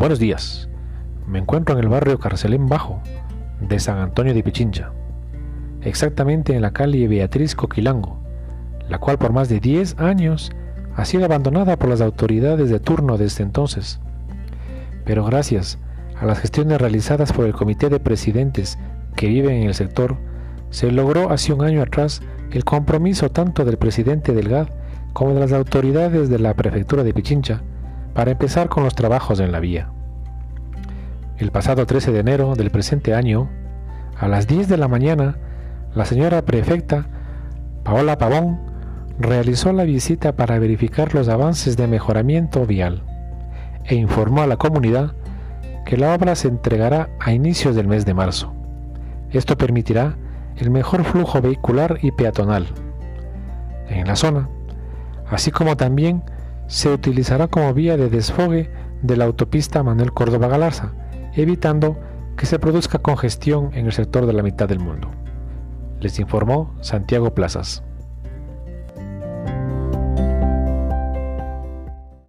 Buenos días. Me encuentro en el barrio Carcelén Bajo de San Antonio de Pichincha, exactamente en la calle Beatriz Coquilango, la cual por más de 10 años ha sido abandonada por las autoridades de turno desde entonces. Pero gracias a las gestiones realizadas por el Comité de Presidentes que viven en el sector, se logró hace un año atrás el compromiso tanto del presidente del GAD como de las autoridades de la prefectura de Pichincha para empezar con los trabajos en la vía. El pasado 13 de enero del presente año, a las 10 de la mañana, la señora prefecta Paola Pavón realizó la visita para verificar los avances de mejoramiento vial e informó a la comunidad que la obra se entregará a inicios del mes de marzo. Esto permitirá el mejor flujo vehicular y peatonal en la zona, así como también se utilizará como vía de desfogue de la autopista Manuel Córdoba Galarza, evitando que se produzca congestión en el sector de la mitad del mundo. Les informó Santiago Plazas.